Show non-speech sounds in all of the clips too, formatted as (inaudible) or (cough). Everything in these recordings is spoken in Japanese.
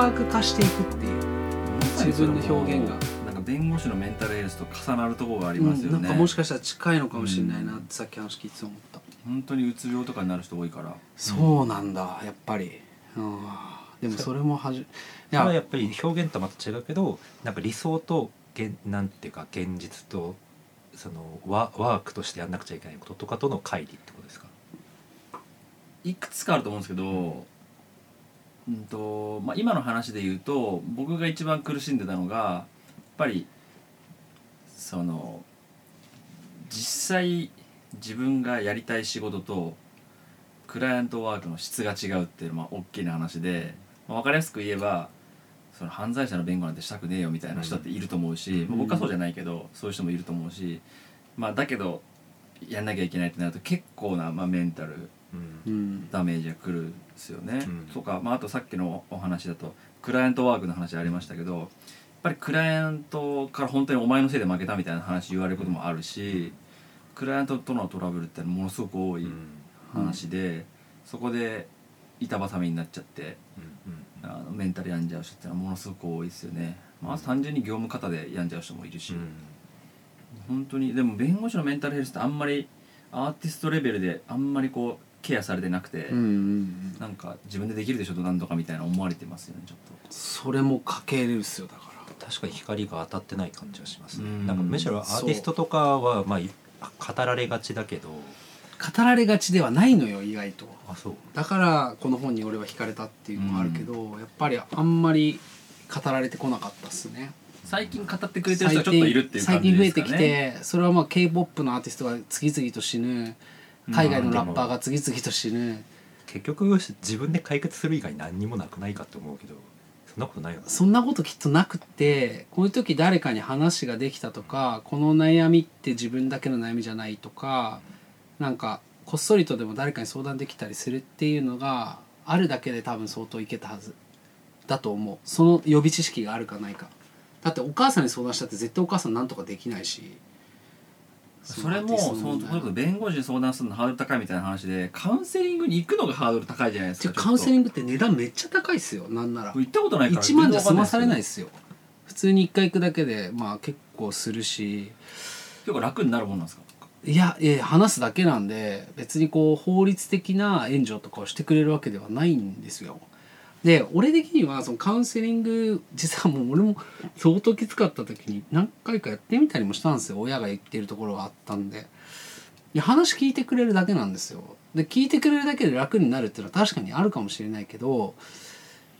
ワーク化していくっていう。自分の表現が。なんか弁護士のメンタルヘルスと重なるところがありますよね、うん。なんかもしかしたら近いのかもしれないなってさっき話聞いてて思った、本当にうつ病とかになる人多いから。そうなんだやっぱり。うん。でもそれもはじいそれはややっぱり表現とまた違うけどなんか理想と現なんていうか現実とそのワワークとしてやんなくちゃいけないこととかとの乖離ってことですか？いくつかあると思うんですけど、うんとまあ、今の話で言うと僕が一番苦しんでたのがやっぱりその実際自分がやりたい仕事とクライアントワークの質が違うっていうのはまあ大きな話で、まあ、分かりやすく言えばその犯罪者の弁護なんてしたくねえよみたいな人だっていると思うし、まあ僕はそうじゃないけどそういう人もいると思うし、まあ、だけどやんなきゃいけないってなると結構な、まあ、メンタルうんうんダメージがくるんですよね。うん。とか、まあ、あとさっきのお話だとクライアントワークの話ありましたけどやっぱりクライアントから本当にお前のせいで負けたみたいな話言われることもあるし、クライアントとのトラブルってものすごく多いうん。話で、そこで板挟みになっちゃってうん。あのメンタル病んじゃう人ってのはものすごく多いですよね。まあ、単純に業務方で病んじゃう人もいるし、うん。本当にでも弁護士のメンタルヘルスってあんまりアーティストレベルであんまりこうケアされてなくて。うんうんうん。なんか自分でできるでしょとなんとかみたいな思われてますよねちょっと。それもかけるっすよだから。確かに光が当たってない感じはしますね。うん。なんかむしろアーティストとかはまあ語られがちだけど。語られがちではないのよ意外と。あそう。だからこの本に俺は惹かれたっていうのもあるけど、やっぱりあんまり語られてこなかったっすね。最近語ってくれてる人はちょっといるっていう感最近増えじですかね。てきてそれはまあ k p o p のアーティストが次々と死ぬ海外のラッパーが次々と死ぬ。結局自分で解決する以外何にもなくないかって思うけどそんなことないよね。そんなこときっとなくってこういう時誰かに話ができたとかこの悩みって自分だけの悩みじゃないとかなんかこっそりとでも誰かに相談できたりするっていうのがあるだけで多分相当いけたはず。だと思う。その予備知識があるかないか。だってお母さんに相談したって絶対お母さんなんとかできないしそれもその例えば弁護士に相談するのハードル高いみたいな話でカウンセリングに行くのがハードル高いじゃないですかカウンセリンググって値段めっちゃ高いっすよなんなら。行ったことないから1万じゃ済まされないでですよ。普通に1回行くだけでまあ結構するし。結構楽になるもんなんですか？いやいや話すだけなんで別にこう法律的な援助とかをしてくれるわけではないんですよ。で俺的にはそのカウンセリング実はもう俺も相当きつかった時に何回かやってみたりもしたんですよ。親が言ってるところがあったんで。いや話聞いてくれるだけなんですよ。で聞いてくれるだけで楽になるっていうのは確かにあるかもしれないけど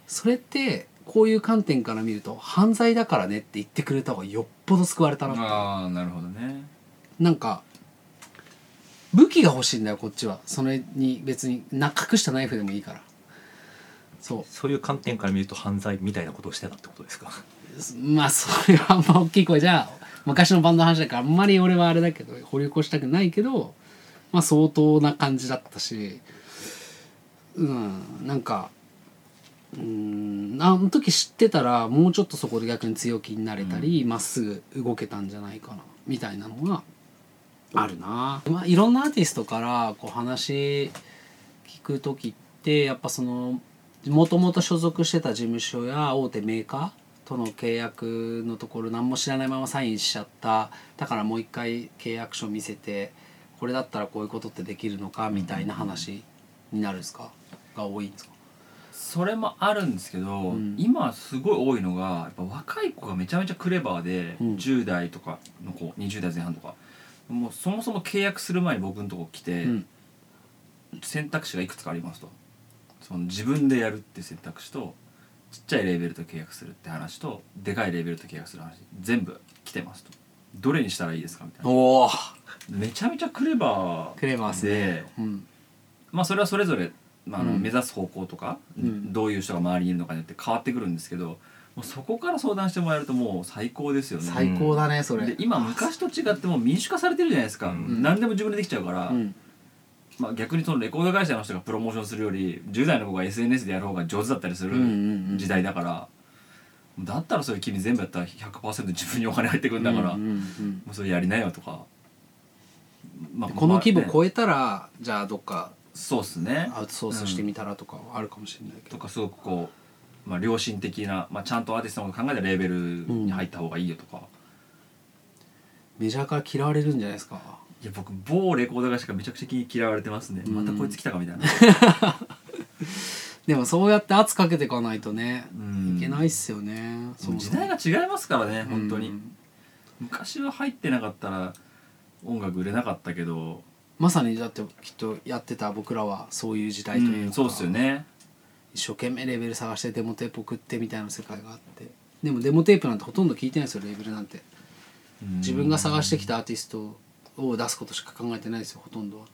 それってこういう観点から見ると犯罪だからねって言ってくれた方がよっぽど救われたなって。ああなるほどね。なんか武器が欲しいんだよこっちは。それに別にな隠したナイフでもいいからそそういう観点から見ると犯罪みたいなことをしてたってことですか？うまあそれはあんま大きい声じゃ昔のバンドの話だからあんまり俺はあれだけど掘り起こしたくないけどまあ相当な感じだったしうんなんかうんあの時知ってたらもうちょっとそこで逆に強気になれたりま、っすぐ動けたんじゃないかなみたいなのがあるな、まあ、いろんなアーティストからこう話聞く時ってやっぱそのもともと所属してた事務所や大手メーカーとの契約のところ何も知らないままサインしちゃった。だからもう一回契約書見せてこれだったらこういうことってできるのかみたいな話になるんですか？が多いんですか？それもあるんですけど、ん。今すごい多いのがやっぱ若い子がめちゃめちゃクレバーで、うん。10代とかの子20代前半とかもうそもそも契約する前に僕のとこ来て、うん。選択肢がいくつかありますとその自分でやるって選択肢とちっちゃいレーベルと契約するって話とでかいレーベルと契約する話全部来てますと。どれにしたらいいですかみたいな。おおめちゃめちゃクレバークレバーっすね。うん。まあそれはそれぞれ、まああのうん。目指す方向とか、ん。どういう人が周りにいるのかによって変わってくるんですけどもうそこから相談してもらえるともう最高ですよね。最高だねそれ。で今昔と違ってもう民主化されてるじゃないですか、ん。何でも自分でできちゃうから、うんまあ、逆にそのレコード会社の人がプロモーションするより10代の子が SNS でやる方が上手だったりするうんうんうん時代だから、だったらそれ君全部やったら100%自分にお金入ってくるんだから、うんうんうんもうそれやりなよとか、まこの規模超えたらじゃあどっかそうっすね。アウトソースしてみたらとかはあるかもしれないけど。とかすごくこうまあ、良心的な、まあ、ちゃんとアーティストのこと考えたレーベルに入った方がいいよとか、メジャーから嫌われるんじゃないですかいや僕某レコード会社がめちゃくちゃ嫌われてますね、うんまたこいつ来たかみたいな。(laughs) でもそうやって圧かけていかないとねうん。いけないっすよね。もう時代が違いますからね本当に、うん。昔は入ってなかったら音楽売れなかったけど。まさにだってきっとやってた僕らはそういう時代というか、うんそうっすよね。一生懸命レベル探してデモテープ送ってみたいな世界があって。でもデモテープなんてほとんど聞いてないですよレーベルなんて。自分が探してきたアーティストを出すことしか考えてないですよほとんどは。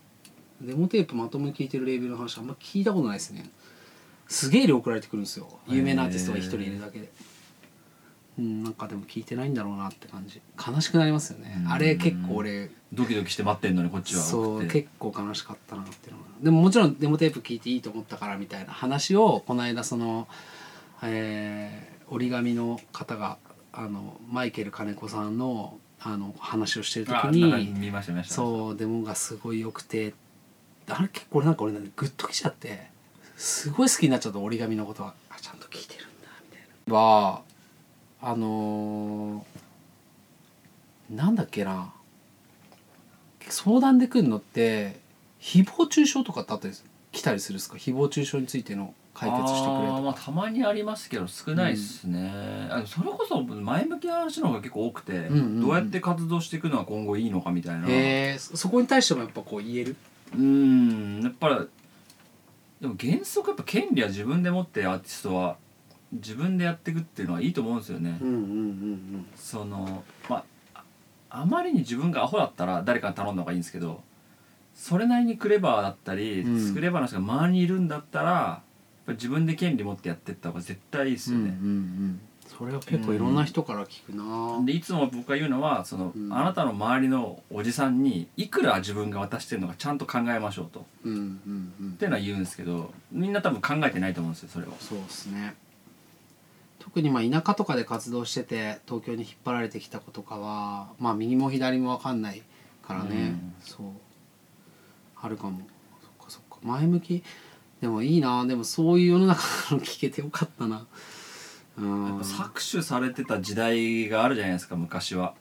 デモテープまともに聞いてるレーベルの話あんま聞いたことないですね。すげえ量送られてくるんですよ。有名なアーティストが一人いるだけで。うんなんかでも聞いてないんだろうなって感じ。悲しくなりますよね。うん。あれ結構俺。ドキドキして待ってんのにこっちは。そう結構悲しかったなっていうのが。でももちろんデモテープ聞いていいと思ったからみたいな話をこの間その、えー折り紙の方があのマイケル金子さんのあの話をしてる時にそうデモがすごい良くてあれ結構なんか俺ねグッときちゃってすごい好きになっちゃった折り紙のことはあちゃんと聞いてるんだみたいな。はあのーなんだっけな。相談で来るのって誹謗中傷とかってあったり来たりするんですか？誹謗中傷についての解決してくれまあ。たまにありますけど少ないっすね、あそれこそ前向きな話の方が結構多くて、んうんうん。どうやって活動していくのが今後いいのかみたいな。へえそそこに対してもやっぱこう言える？うんやっぱりでも原則やっぱ権利は自分で持ってアーティストは自分でやっていくっていうのはいいと思うんですよね、うんうんうんそのまあああまりに自分がアホだったら誰かに頼んだ方がいいんですけどそれなりにクレバーだったり、うん。クレバーな人が周りにいるんだったらぱ自分で権利持ってやってった方が絶対いいですよね、うんうんうん。それは結構いろんな人から聞くな、でいつも僕が言うのはその、うん。あなたの周りのおじさんにいくら自分が渡してるのかちゃんと考えましょうと。っうんうんうん。ていうのは言うんですけどみんな多分考えてないと思うんですよそれをそうですね。特にまあ田舎とかで活動してて東京に引っ張られてきた子とかはまあ右も左も分かんないからね、うん。そう。あるかも。そっかそっか。前向きでもいいな。でもそういう世の中の聞けてよかったな。うんやっぱ搾取されてた時代があるじゃないですか昔は。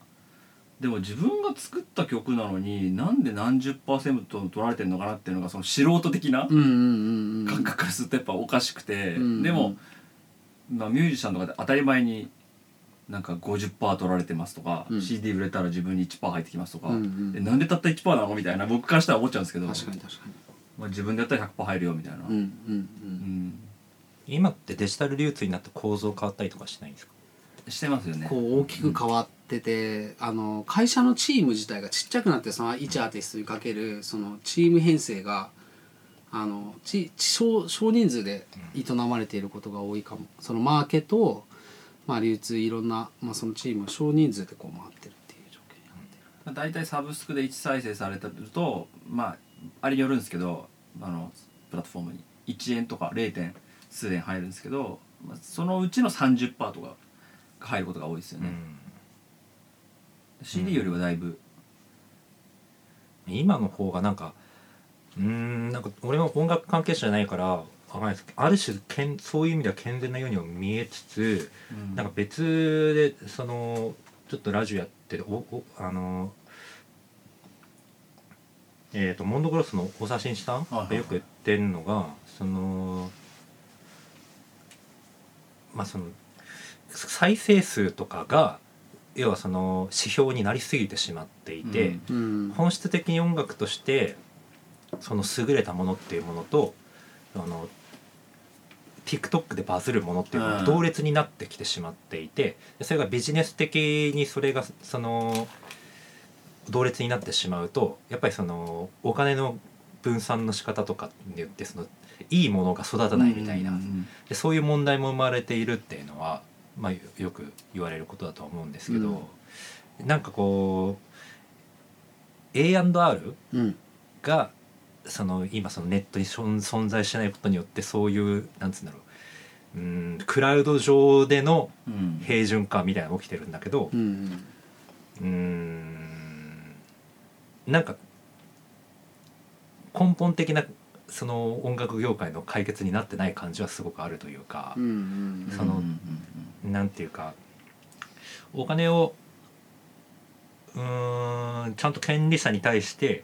でも自分が作った曲なのになんで何十パーセント取られてるのかなっていうのがその素人的なうんうんうんうん。感覚からするとやっぱおかしくて、うん。でも、まあ、ミュージシャンとかで当たり前になんか50%取られてますとか、うん。CD 売れたら自分に1%入ってきますとか、うんうん。えなんでたった1%なのみたいな僕からしたら思っちゃうんですけど。確かに確かにまあ、自分でやったら100%入るよみたいな、うんうんううん。ん今ってデジタル流通になって構造変わったりとかしないんですか？してますよね。こう大きく変わってて、あの会社のチーム自体がちっちゃくなってその1アーティストにかけるそのチーム編成があのち少少人数で営まれていることが多いかも。そのマーケと、まあ、流通いろんな、まあ、そのチームが少人数でこう回ってるっていう状況になってる。大体サブスクで1再生されてるとまああれによるんですけどあのプラットフォームに1円とか 0. 点数円入るんですけど、まあ、そのうちの30%とかが入ることが多いですよね、CD よりはだいぶ、今の方がなんかうーんなんか俺も音楽関係者じゃないからわかんないですけどある種けんそういう意味では健全なようにも見えつつなんか別でそのちょっとラジオやってるおおあのえー、とモンドグロスの大沢慎一さんがよく言ってるのがそのまあその再生数とかが要はその指標になりすぎてしまっていて、うんうん。本質的に音楽としてその優れたものっていうものとあの TikTok でバズるものっていうのがうん。同列になってきてしまっていてでそれがビジネス的にそれがその同列になってしまうとやっぱりそのお金の分散の仕方とかによってそのいいものが育たないみたいな、うんでそういう問題も生まれているっていうのは、まあ、よよく言われることだとは思うんですけど、なんかこう A&R うんがその今そのネットに存存在しないことによってそういうなんつうんだろううんクラウド上でのうん。平準化みたいなのが起きてるんだけどうん。うんなんか根本的なその音楽業界の解決になってない感じはすごくあるというかう、んうんそのうん。うんなんていうかお金をうーんちゃんと権利者に対して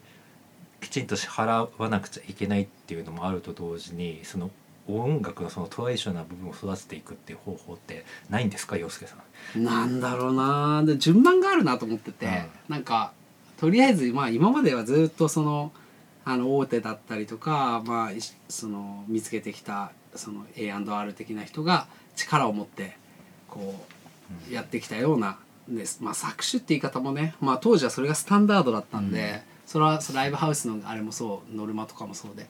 きちんと支払わなくちゃいけないっていうのもあると同時にその音楽のそのトラディショな部分を育てていくっていう方法ってないんですか洋介さん？なんだろうなで順番があるなと思ってて、なんかとりあえずまあ今まではずっとそのあの大手だったりとか、まあ、その見つけてきたその A&R 的な人が力を持ってこうやってきたようなです、まあ、作詞って言い方もね、まあ、当時はそれがスタンダードだったんで、それはライブハウスのあれもそうノルマとかもそうで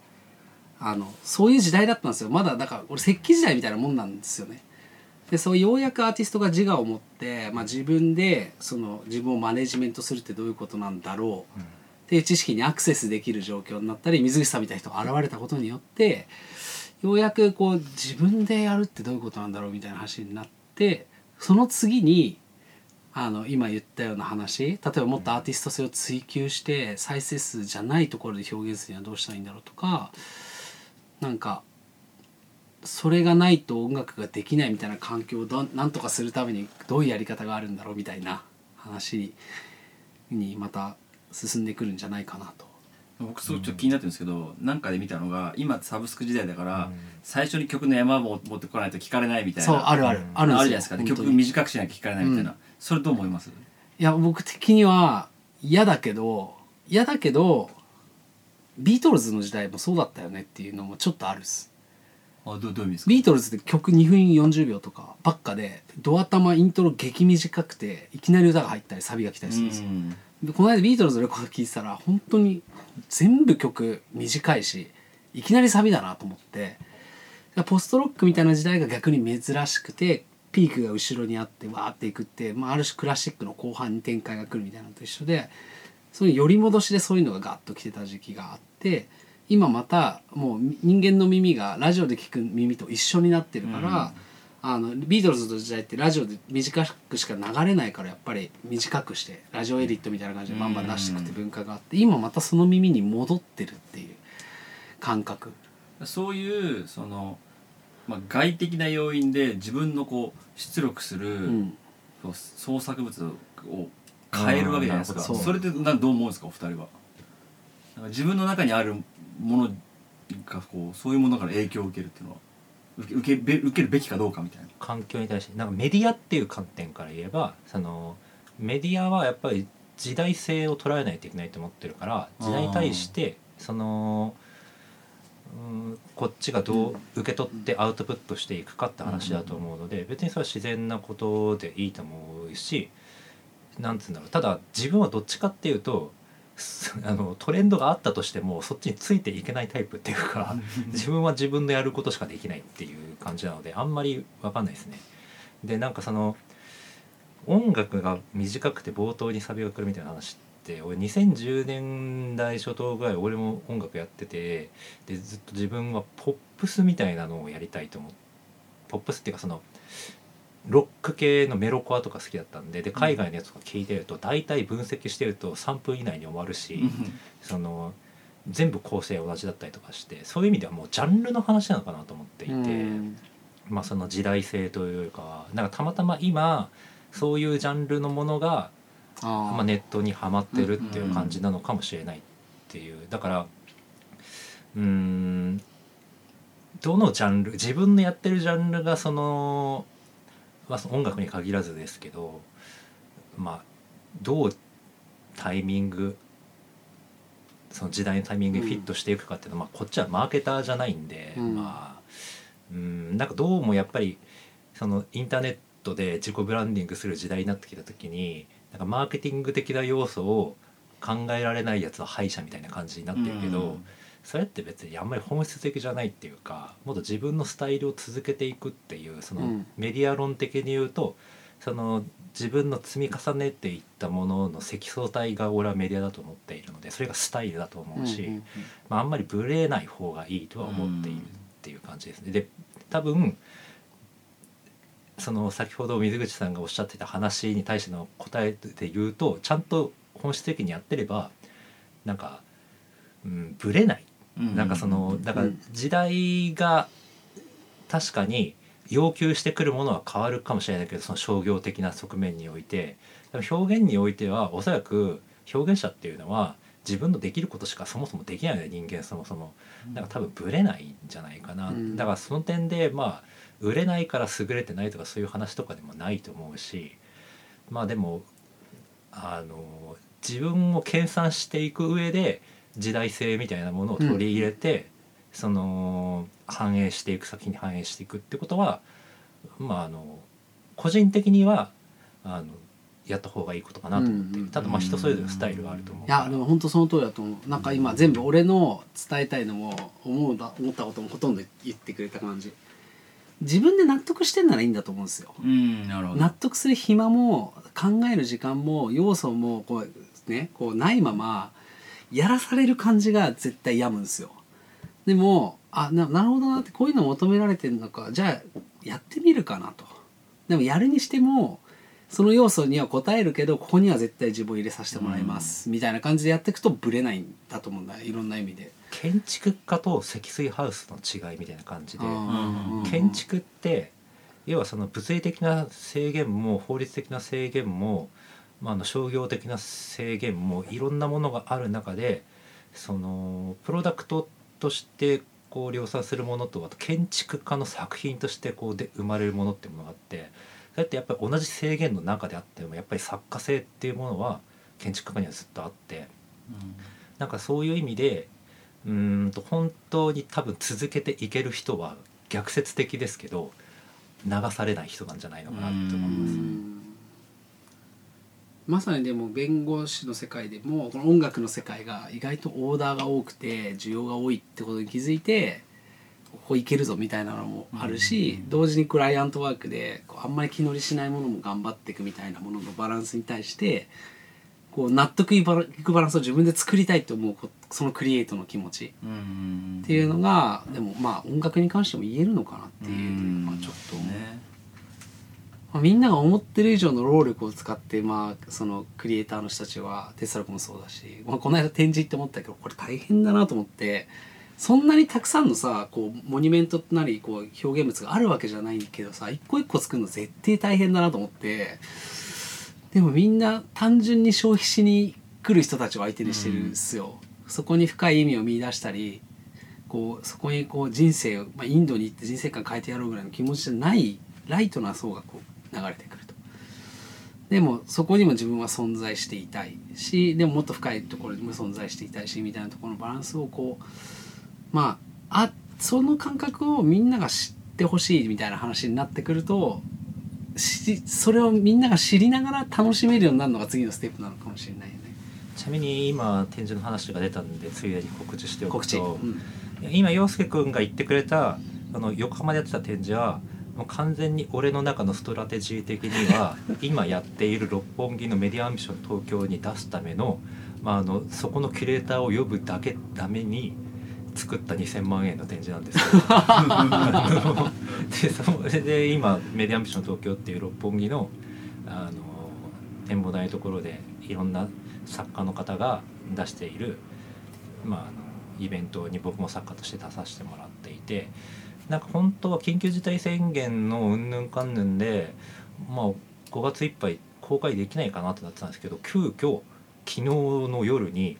あのそういう時代だったんですよ。まだだから俺石器時代みたいなもんなんですよね。でそうようやくアーティストが自我を持って、まあ、自分でその自分をマネジメントするってどういうことなんだろう。っていう知識にアクセスできる状況になったり水口さんみたいな人が現れたことによってようやくこう自分でやるってどういうことなんだろうみたいな話になってその次にあの今言ったような話例えばもっとアーティスト性を追求して再生数じゃないところで表現するにはどうしたらいいんだろうとかなんかそれがないと音楽ができないみたいな環境をどなんとかするためにどういうやり方があるんだろうみたいな話にまた進んでくるんじゃないかなと。僕すごいちょっと気になってるんですけど、なんかで見たのが今サブスク時代だから、うん最初に曲の山を持ってこないと聞かれないみたいな。そうあるある、うん。あるじゃないですか。で曲短くしなきゃ聞かれないみたいな、うん。それどう思います？いや僕的には嫌だけど嫌だけどビートルズの時代もそうだったよねっていうのもちょっとあるっすあどうどういう意味ですか？ビートルズって曲2分40秒とかばっかでドア玉イントロ激短くていきなり歌が入ったりサビが来たりするんですよ、うん。でこの間ビートルズのレコード聴いてたら本当に全部曲短いしいきなりサビだなと思ってポストロックみたいな時代が逆に珍しくてピークが後ろにあってわーっていくって、まあ、ある種クラシックの後半に展開が来るみたいなのと一緒でそういう寄り戻しでそういうのがガッと来てた時期があって今またもう人間の耳がラジオで聞く耳と一緒になってるから、あのビートルズの時代ってラジオで短くしか流れないからやっぱり短くしてラジオエディットみたいな感じでバンバン出していくって文化があって今またその耳に戻ってるっていう感覚。そういうその、まあ、外的な要因で自分のこう出力する、うん。創作物を変えるわけじゃないですか。それってなどう思うんですかお二人は？自分の中にあるものがこうそういうものから影響を受けるっていうのは受け受け受けるべきかどうかみたいな。環境に対してなんかメディアっていう観点から言えばそのメディアはやっぱり時代性を捉えないといけないと思ってるから時代に対してそのうんこっちがどう受け取ってアウトプットしていくかって話だと思うので別にそれは自然なことでいいと思うしなんつうんだろうただ自分はどっちかっていうと (laughs) あのトレンドがあったとしてもそっちについていけないタイプっていうか自分は自分のやることしかできないっていう感じなのであんまり分かんないですね。でなんかその音楽が短くて冒頭にサビが来るみたいな話って俺2010年代初頭ぐらい俺も音楽やっててでずっと自分はポップスみたいなのをやりたいと思ってポップスっていうかそのロック系のメロコアとか好きだったんでで海外のやつとか聞いてると大体分析してると3分以内に終わるし、その全部構成同じだったりとかしてそういう意味ではもうジャンルの話なのかなと思っていて、うん。まあその時代性というよりかはなんかたまたま今そういうジャンルのものが、まあ、ネットにはまってるっていう感じなのかもしれないっていう。だからうーんどのジャンル自分のやってるジャンルがその、まあ、その音楽に限らずですけどまあどうタイミングその時代のタイミングにフィットしていくかっていうのは、まあ、こっちはマーケターじゃないんで、うん。まあうんなんかどうもやっぱりそのインターネットで自己ブランディングする時代になってきた時になんかマーケティング的な要素を考えられないやつは敗者みたいな感じになってるけど、うんそれって別にあんまり本質的じゃないっていうかもっと自分のスタイルを続けていくっていうそのうんメディア論的に言うとその自分の積み重ねていったものの積層体が俺はメディアだと思っているのでそれがスタイルだと思うし、まあ、あんまりブレない方がいいとは思っているっていう感じですね。で多分その先ほど水口さんがおっしゃってた話に対しての答えで言うとちゃんと本質的にやってればなんか、うん、ブレないうんなんかそのだからうん時代が確かに要求してくるものは変わるかもしれないけどその商業的な側面において。表現においてはおそらく表現者っていうのは自分のできることしかそもそもできないので人間そもそも。だから多分ブレないんじゃないかな、うん。だからその点でまあ売れないから優れてないとかそういう話とかでもないと思うし。まあでもあの自分を計算していく上で時代性みたいなものを取り入れて、その反映していく先に反映していくってことはまああの個人的にはあのやった方がいいことかなと思って、うんうんただまあ人それぞれのスタイルがあると思ういやでも本当その通りだと思う。なんか今全部俺の伝えたいのも思うだ思ったこともほとんど言ってくれた感じ。自分で納得してんならいいんだと思うんですよ。うんなるほど。納得する暇も考える時間も要素もこうねこうないままやらされる感じが絶対病むんですよ。でもあななるほどなってこういうの求められてるのかじゃあやってみるかなと。でもやるにしてもその要素には応えるけどここには絶対自分を入れさせてもらいます、みたいな感じでやっていくとブレないんだと思うんだいろんな意味で。建築家と積水ハウスの違いみたいな感じで。うん。建築って要はその物理的な制限も法律的な制限も、まあ、あの商業的な制限もいろんなものがある中でそのプロダクトとしてこう量産するものとあと建築家の作品としてこうで生まれるものっていうものがあってそれってやっぱり同じ制限の中であってもやっぱり作家性っていうものは建築家にはずっとあってなんかそういう意味でうーんと本当に多分続けていける人は逆説的ですけど流されない人なんじゃないのかなって思います。まさにでも弁護士の世界でもこの音楽の世界が意外とオーダーが多くて需要が多いってことに気づいてここいけるぞみたいなのもあるし、同時にクライアントワークでこうあんまり気乗りしないものも頑張っていくみたいなもののバランスに対してこう納得いくバランスを自分で作りたいと思うこそのクリエイトの気持ちうんっていうのがでもまあ音楽に関しても言えるのかなっていうのはちょっとまあ、みんなが思ってる以上の労力を使って、まあ、そのクリエイターの人たちはテスラ君もそうだし、まあ、この間展示って思ったけどこれ大変だなと思ってそんなにたくさんのさこうモニュメントなりこう表現物があるわけじゃないけどさ一個一個作るの絶対大変だなと思ってでもみんな単純に消費しに来る人たちを相手にしてるんですよ。そこに深い意味を見出したりこうそこにこう人生を、まあ、インドに行って人生観変えてやろうぐらいの気持ちじゃないライトな層がこう流れてくると。でもそこにも自分は存在していたいしでももっと深いところにも存在していたいしみたいなところのバランスをこうまああその感覚をみんなが知ってほしいみたいな話になってくるとしそれをみんなが知りながら楽しめるようになるのが次のステップなのかもしれないよね。ちなみに今展示の話が出たんでついでに告知してお告知、くと、うん今陽介君が言ってくれたあの横浜でやってた展示はもう完全に俺の中のストラテジー的には (laughs) 今やっている六本木の Media Ambition Tokyo に出すための,、まあ、あのそこのキュレーターを呼ぶだけために作った2,000万円の展示なんですけど (laughs) でそれで今 Media Ambition Tokyo っていう六本木のあの展望台のところでいろんな作家の方が出している、まあ、あのイベントに僕も作家として出させてもらっていてなんか本当は緊急事態宣言のうんぬんかんぬんで、まあ、5月いっぱい公開できないかなとなってたんですけど急遽昨日の夜に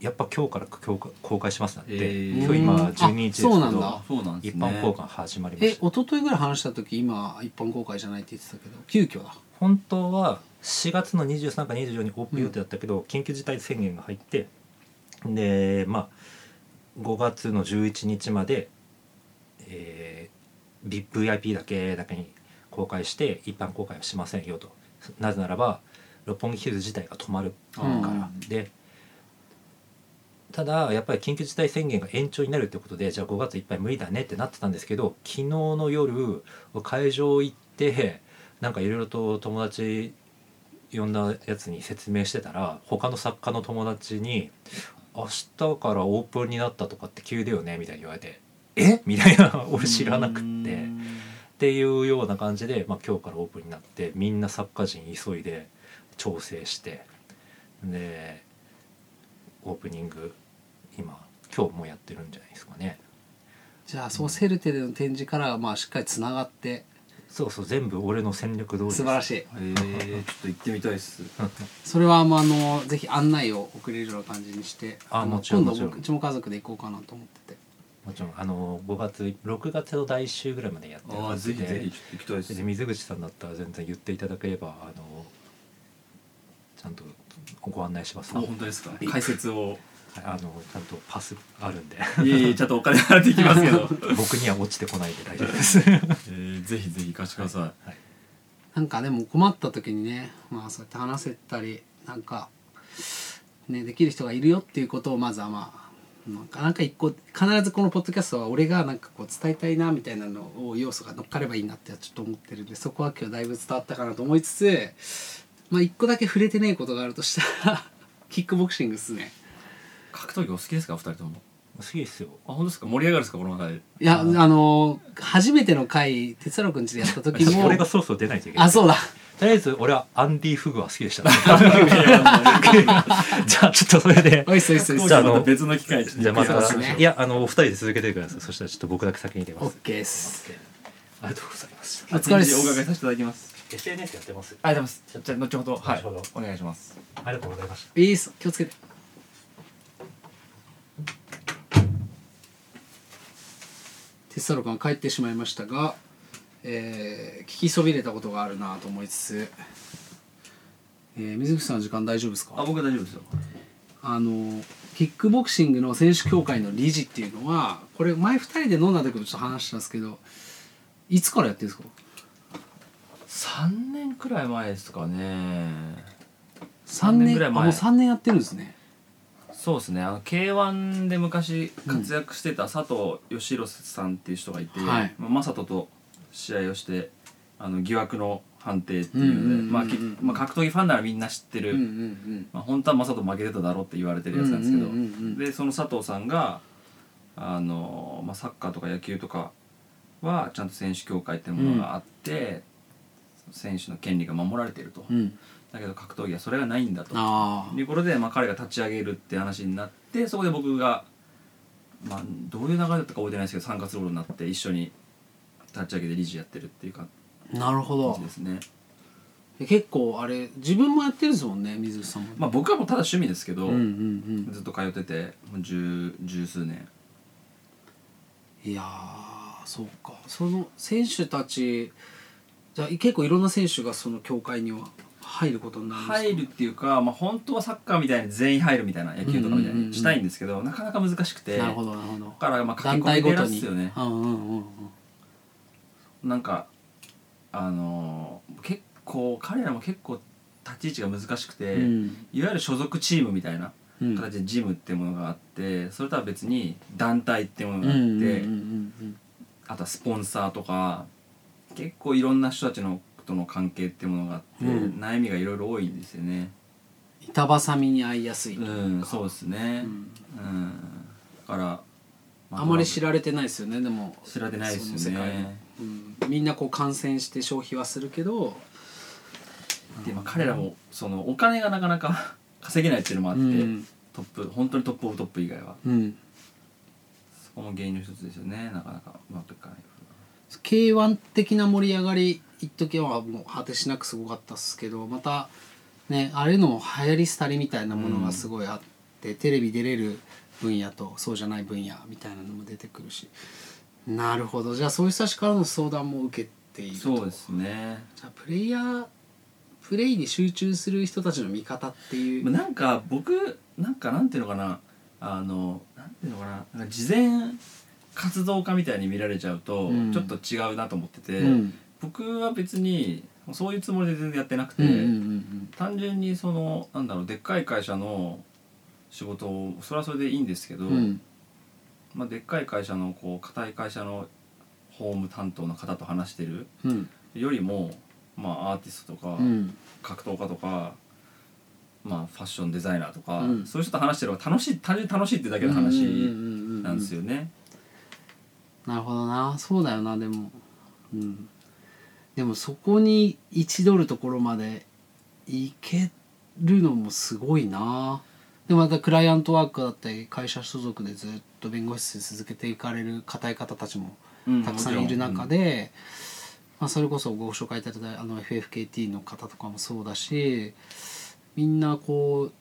やっぱ今日から公開公開しますなんて、えー。今日今うん。12日ですけど一ね。般公開始まりまえした。一昨日ぐらい話した時今一般公開じゃないって言ってたけど急遽だ。本当は4月の23か24にオープン予定だったけど、緊急事態宣言が入ってでまあ5月の11日まで、えー、VIP だけだけに公開して一般公開はしませんよと。なぜならば六本木ヒルズ自体が止まるから、うん。でただやっぱり緊急事態宣言が延長になるってことでじゃあ5月いっぱい無理だねってなってたんですけど昨日の夜会場行ってなんかいろいろと友達呼んだやつに説明してたら他の作家の友達に「明日からオープンになったとかって急だよね」みたいに言われて「え？(laughs) みたいな俺知らなくって。っていうような感じで、まあ、今日からオープンになってみんな作家陣急いで調整してでオープニング今今日もやってるんじゃないですかね。じゃあそうセルテでの展示からまあしっかりつながって。そうそう全部俺の戦略通り素晴らしい。へえちょっと行ってみたいです。(laughs) それはまああのぜひ案内を送れるような感じにしてのあもちろん今度もちろん。僕うちも家族で行こうかなと思っててもちろんあの5月6月の第1週ぐらいまでやってああますぜひ行きたいです。で水口さんだったら全然言っていただければあのちゃんとご案内しますあ本当ですか。解説を。はいあのちゃんとパスあるんで。いえいえちゃんとお金払っていきますけど、(laughs) 僕には落ちてこないで大丈夫です、(laughs) えー、ぜひぜひ行かしてください、はい、なんかでも困った時にねまあそうやって話せたりなんかねできる人がいるよっていうことをまずはまあなん。かなか一個必ずこのポッドキャストは俺がなんかこう伝えたいなみたいなのを要素が乗っかればいいなってちょっと思ってるんでそこは今日だいぶ伝わったかなと思いつつまあ一個だけ触れてないことがあるとしたら (laughs) キックボクシングっすね。格闘技お好きですか？お二人とも。好きですよ。あ本当ですか？盛り上がるんですか？この中で。いやあの。初めての回哲太郎くんちでやった時も俺がそろそろ出ないといけない。あそうだ。とりあえず俺はアンディ・フグは好きでした、ね、(laughs) じゃあちょっとそれで。おいっすおいっすおいっす。じゃああの別の機会にじゃあまた、そうですねいやあのお二人で続けてください。そしたらちょっと僕だけ先に出ます。OK です。ありがとうございます。お疲れっす。お伺いさせていただきます。SNS やってます？ありがとうございます。じゃあ後ほど。はい。後ほど。お願いします。ありがとうございました。いいっす。気をつけてテスタロ君は帰ってしまいましたが、えー聞きそびれたことがあるなと思いつつ、えー水口さんの時間大丈夫ですか？あ僕は大丈夫ですよ。あのキックボクシングの選手協会の理事っていうのはこれ前2人で飲んだ時もちょっと話したんですけどいつからやってるんですか？3年くらい前ですかね。3 3年ぐらい前。あもう3年やってるんですねそうですね。あの k 1で昔活躍してた佐藤義弘さんっていう人がいて、はい。まあ、正人と試合をしてあの疑惑の判定っていうので、まあきまあ、格闘技ファンならみんな知ってる、まあ、本当は正人負けてただろうって言われてるやつなんですけど、でその佐藤さんがあの、まあ、サッカーとか野球とかはちゃんと選手協会っていうものがあって、選手の権利が守られていると、うん。だけど格闘技はそれがないんだと。いうことで、まあ、彼が立ち上げるって話になってそこで僕が、まあ、どういう流れだったか覚えてないですけど参加することになって一緒に立ち上げて理事やってるっていう感なるほど。じですね。結構あれ自分もやってるんですもんね水口さんも、まあ、僕はもうただ趣味ですけど、うんうんずっと通っててもう十十数年。うんいやーそうか。その選手たちじゃあ結構いろんな選手がその協会には入ることになるんですか？入るっていうか、まあ、本当はサッカーみたいに全員入るみたいな野球とかみたいにしたいんですけど、なかなか難しくてなるほどなるほど。だからまあ団駆け込み寺体ごとにっすよね。うんうんうんうん。なんかあのー結構彼らも結構立ち位置が難しくて、うん。いわゆる所属チームみたいなうん。形でジムっていうものがあってそれとは別に団体っていうものがあって、うんうんうあとはスポンサーとか結構いろんな人たちのとの関係っていうものがあって、うん。悩みがいろいろ多いんですよね。板挟みに合いやすいとう、んそうですね。うん。うん、だから、あまり知らられてないですよねでも。知られてないですよね。うん、みんなこう感染して消費はするけど。で、まあ、彼らもそのお金がなかなか (laughs) 稼げないっていうのもあって、うん。トップ本当にトップオブトップ以外は。うん、そこも原因の一つですよねなかなかうまくいかない K1 的な盛り上がり一時はもう果てしなくすごかったっすけどまたねあれの流行り廃りみたいなものがすごいあって、テレビ出れる分野とそうじゃない分野みたいなのも出てくるしなるほどじゃあそういう人たちからの相談も受けているとそうですねじゃあプレイヤープレイに集中する人たちの味方っていう、なんか僕なんかなんていうのかなあのなんていうのかななんか事前活動家みたいに見られちゃうと、うん。ちょっと違うなと思ってて、うん。僕は別にそういうつもりで全然やってなくて、うんうんうん単純にそのなんだろうでっかい会社の仕事をそれはそれでいいんですけど、うん。うんまあ、でっかい会社のこう硬い会社の法務担当の方と話してるうん。よりも、まあ、アーティストとか、うん。格闘家とか、まあ、ファッションデザイナーとか、うん。そういう人と話してる方が楽しい単純に楽しいってだけの話なんですよよね。なるほどな。そうだよなでも。うん。でもそこに1ドルところまでいけるのもすごいな。でまたクライアントワークだったり会社所属でずっと弁護士続けていかれる固い方たちもうんたくさんいる中で、まあ、それこそご紹介いただいたあの FFKT の方とかもそうだしみんなこう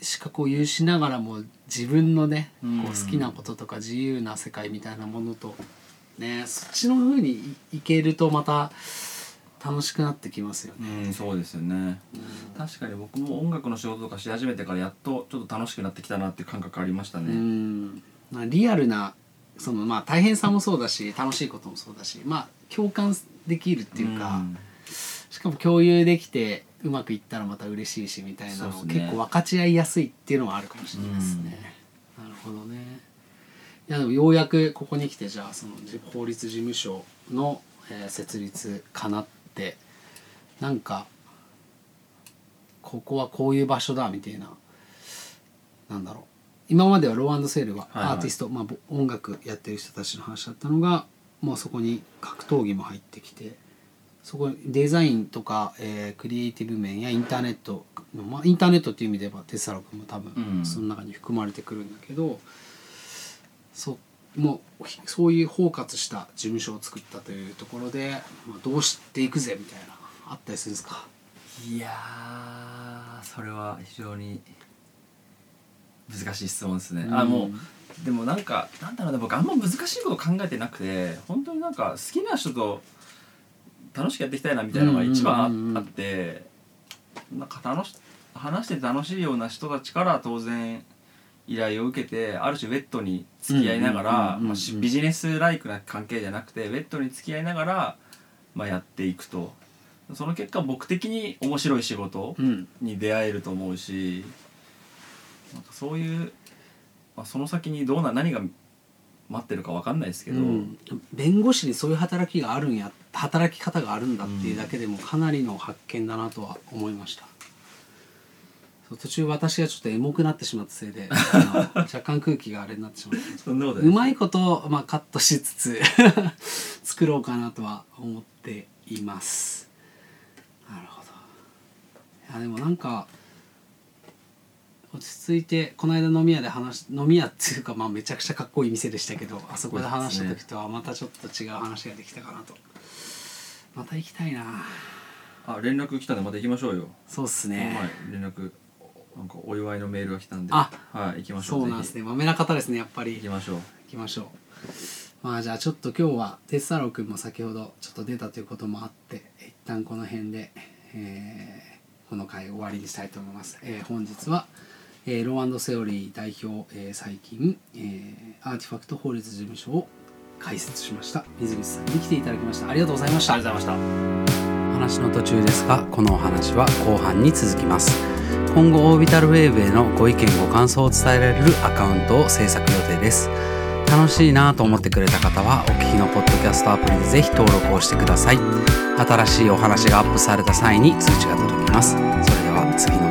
資格を有しながらも自分のねうん。こう好きなこととか自由な世界みたいなものとねそっちの風にいいけるとまた楽しくなってきますよね。うんそうですよね。確かに僕も音楽の仕事とかし始めてからやっとちょっと楽しくなってきたなっていう感覚ありましたうねん。まあリアルなそのまあ大変さもそうだし楽しいこともそうだしまあ共感できるっていうか、ん。しかも共有できてうまくいったらまた嬉しいしみたいなのを結構分かち合いやすいっていうのはあるかもしれないですね。なるほどね。いやでもようやくここに来てじゃあそのじ法律事務所の、えー設立かなってなんかここはこういう場所だみたいななんだろう今まではローセールははいはいアーティスト、まあ、ぼ音楽やってる人たちの話だったのがもうそこに格闘技も入ってきてそこにデザインとか、えークリエイティブ面やインターネットの、まあ、インターネットっていう意味ではテスラ君も多分うん。その中に含まれてくるんだけど、そもうひそういう包括した事務所を作ったというところで、まあ、どうしていくぜみたいなあったりするんですか？いやーそれは非常に難しい質問ですね、あもうでもなんかなんだろうね僕あんま難しいこと考えてなくて本当になんか好きな人と楽しくやっていきたいなみたいなのが一番あ,、ってなんか楽し話してて楽しいような人たちから当然依頼を受けてある種ウェットに付き合いながらうんうんうんうんうんまあしビジネスライクな関係じゃなくてウェットに付き合いながら、まあ、やっていくと。その結果僕的に面白い仕事うん。に出会えると思うしなんかそういう、まあ、その先にどうな何が待ってるか分かんないですけど、うん。弁護士にそういう働きがあるんや働き方があるんだっていうだけでもかなりの発見だなとは思いました、そう途中私がちょっとエモくなってしまったせいで (laughs) あの若干空気があれになってしまったそんなことないうまいこと、まあ、カットしつつ (laughs) 作ろうかなとは思っています。なるほど。いやでもなんか落ち着いてこの間飲み屋で話し飲み屋っていうか、まあ、めちゃくちゃかっこいい店でしたけどあそこで話した時とはまたちょっと違う話ができたかなとまた行きたいな。あ連絡来たんでまた行きましょうよ、そうっすね。前連絡なんかお祝いのメールが来たんで。あはい行きましょうそうなんですね。まめな方ですねやっぱり。行きましょう。行きましょう。まあじゃあちょっと今日は鉄太郎くんも先ほどちょっと出たということもあって一旦この辺で、えーこの回終わりにしたいと思います、えー本日は、えー Law and Theory 代表、えー最近、えーアーティファクト法律事務所を開設しました。水口さんに来ていただきました。ありがとうございました。ありがとうございました。話の途中ですがこのお話は後半に続きます。今後オービタルウェーブへのご意見ご感想を伝えられるアカウントを制作予定です。楽しいなと思ってくれた方はお聞きのポッドキャストアプリでぜひ登録をしてください。新しいお話がアップされた際に通知が届きます。それでは次の